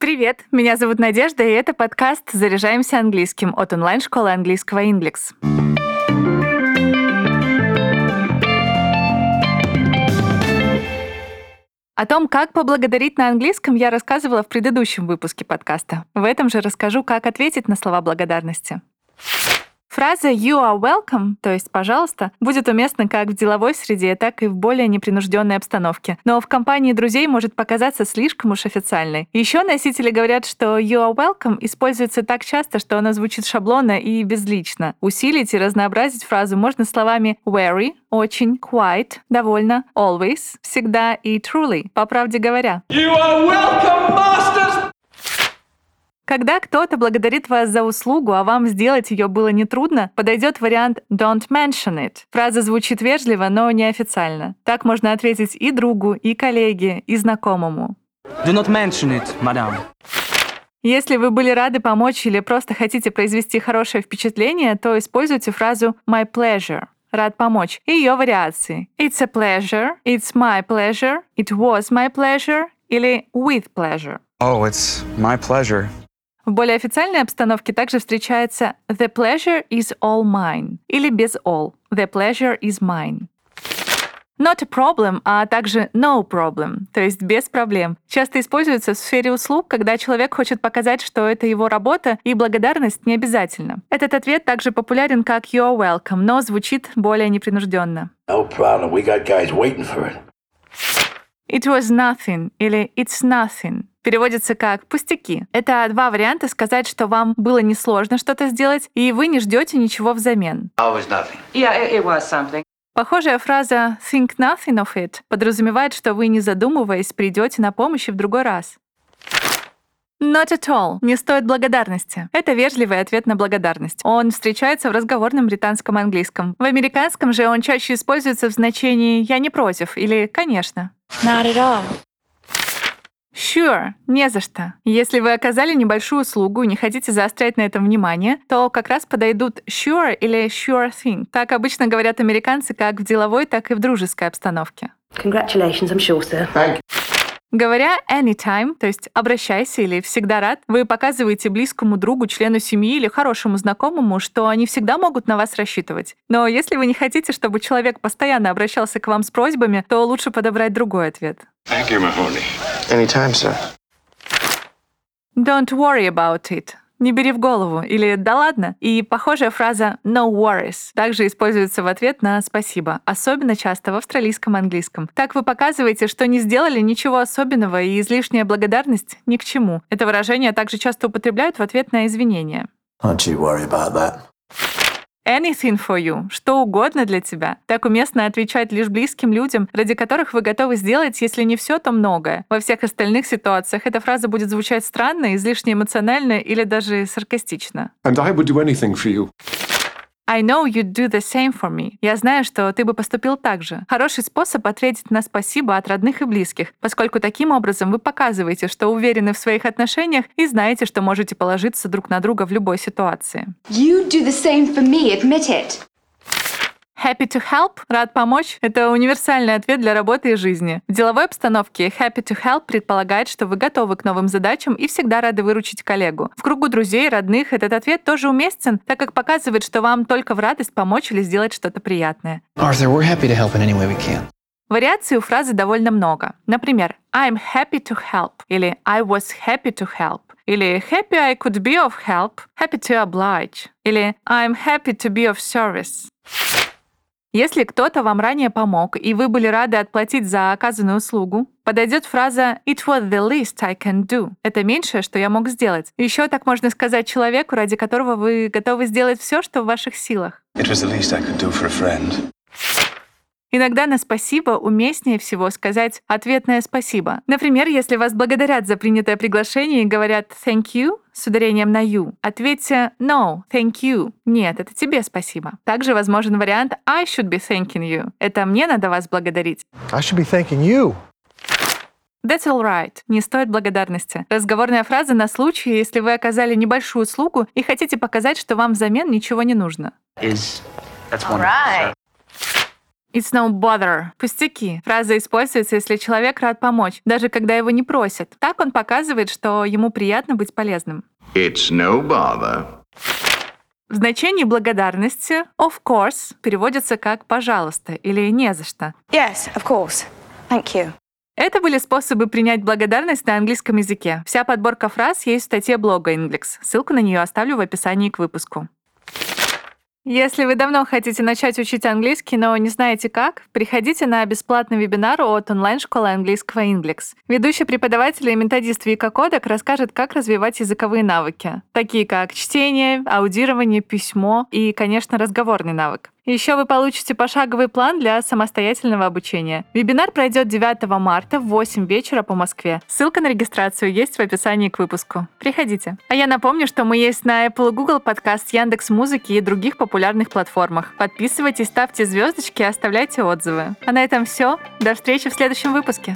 Привет, меня зовут Надежда, и это подкаст «Заряжаемся английским» от онлайн-школы английского «Ингликс». О том, как поблагодарить на английском, я рассказывала в предыдущем выпуске подкаста. В этом же расскажу, как ответить на слова благодарности. Фраза «you are welcome», то есть «пожалуйста», будет уместна как в деловой среде, так и в более непринужденной обстановке. Но в компании друзей может показаться слишком уж официальной. Еще носители говорят, что «you are welcome» используется так часто, что она звучит шаблонно и безлично. Усилить и разнообразить фразу можно словами «very», «очень», «quite», «довольно», «always», «всегда» и «truly», по правде говоря. You are welcome, masters! Когда кто-то благодарит вас за услугу, а вам сделать ее было нетрудно, подойдет вариант «don't mention it». Фраза звучит вежливо, но неофициально. Так можно ответить и другу, и коллеге, и знакомому. Do not mention it, madam. Если вы были рады помочь или просто хотите произвести хорошее впечатление, то используйте фразу «my pleasure» рад помочь, и ее вариации. It's a pleasure, it's my pleasure, it was my pleasure или with pleasure. Oh, it's my pleasure. В более официальной обстановке также встречается «the pleasure is all mine» или без all «the pleasure is mine». Not a problem, а также no problem, то есть без проблем, часто используется в сфере услуг, когда человек хочет показать, что это его работа, и благодарность не обязательно. Этот ответ также популярен как you're welcome, но звучит более непринужденно. No problem. We got guys waiting for it. It was nothing или it's nothing переводится как «пустяки». Это два варианта сказать, что вам было несложно что-то сделать, и вы не ждете ничего взамен. Похожая фраза «think nothing of it» подразумевает, что вы, не задумываясь, придете на помощь и в другой раз. Not at all. Не стоит благодарности. Это вежливый ответ на благодарность. Он встречается в разговорном британском английском. В американском же он чаще используется в значении «я не против» или «конечно». Not at all. Sure, не за что. Если вы оказали небольшую услугу и не хотите заострять на этом внимание, то как раз подойдут sure или sure thing. Так обычно говорят американцы как в деловой, так и в дружеской обстановке. Congratulations, I'm sure, sir. Thank you. Говоря anytime, то есть обращайся или всегда рад, вы показываете близкому другу, члену семьи или хорошему знакомому, что они всегда могут на вас рассчитывать. Но если вы не хотите, чтобы человек постоянно обращался к вам с просьбами, то лучше подобрать другой ответ. Thank you, Mahoney. Anytime, sir. Don't worry about it. Не бери в голову или «да ладно». И похожая фраза «no worries» также используется в ответ на «спасибо», особенно часто в австралийском английском. Так вы показываете, что не сделали ничего особенного, и излишняя благодарность ни к чему. Это выражение также часто употребляют в ответ на извинения. Don't you worry about that. Anything for you, что угодно для тебя. Так уместно отвечать лишь близким людям, ради которых вы готовы сделать, если не все, то многое. Во всех остальных ситуациях эта фраза будет звучать странно, излишне эмоционально или даже саркастично. And I would do anything for you. I know you'd do the same for me. Я знаю, что ты бы поступил так же. Хороший способ ответить на спасибо от родных и близких, поскольку таким образом вы показываете, что уверены в своих отношениях и знаете, что можете положиться друг на друга в любой ситуации. You do the same for me, admit it. Happy to help, рад помочь – это универсальный ответ для работы и жизни. В деловой обстановке happy to help предполагает, что вы готовы к новым задачам и всегда рады выручить коллегу. В кругу друзей, родных этот ответ тоже уместен, так как показывает, что вам только в радость помочь или сделать что-то приятное. Arthur, we're happy to help in any way we can. Вариаций у фразы довольно много. Например, I'm happy to help или I was happy to help или happy I could be of help, happy to oblige или I'm happy to be of service. Если кто-то вам ранее помог, и вы были рады отплатить за оказанную услугу, подойдет фраза «It was the least I can do». Это меньшее, что я мог сделать. Еще так можно сказать человеку, ради которого вы готовы сделать все, что в ваших силах. It was the least I could do for a friend. Иногда на спасибо уместнее всего сказать ответное спасибо. Например, если вас благодарят за принятое приглашение и говорят «thank you» с ударением на «you», ответьте «no, thank you». Нет, это тебе спасибо. Также возможен вариант «I should be thanking you». Это мне надо вас благодарить. I should be thanking you. That's all right. Не стоит благодарности. Разговорная фраза на случай, если вы оказали небольшую услугу и хотите показать, что вам взамен ничего не нужно. Is that's All right. It's no bother. Пустяки. Фраза используется, если человек рад помочь, даже когда его не просят. Так он показывает, что ему приятно быть полезным. It's no bother. В значении благодарности of course переводится как «пожалуйста» или «не за что». Yes, of course. Thank you. Это были способы принять благодарность на английском языке. Вся подборка фраз есть в статье блога Inglix. Ссылку на нее оставлю в описании к выпуску. Если вы давно хотите начать учить английский, но не знаете как, приходите на бесплатный вебинар от онлайн-школы английского Inglix. Ведущий преподаватель и методист Вика Кодек расскажет, как развивать языковые навыки, такие как чтение, аудирование, письмо и, конечно, разговорный навык. Еще вы получите пошаговый план для самостоятельного обучения. Вебинар пройдет 9 марта в 8 вечера по Москве. Ссылка на регистрацию есть в описании к выпуску. Приходите. А я напомню, что мы есть на Apple Google подкаст, Яндекс Музыки и других популярных платформах. Подписывайтесь, ставьте звездочки и оставляйте отзывы. А на этом все. До встречи в следующем выпуске.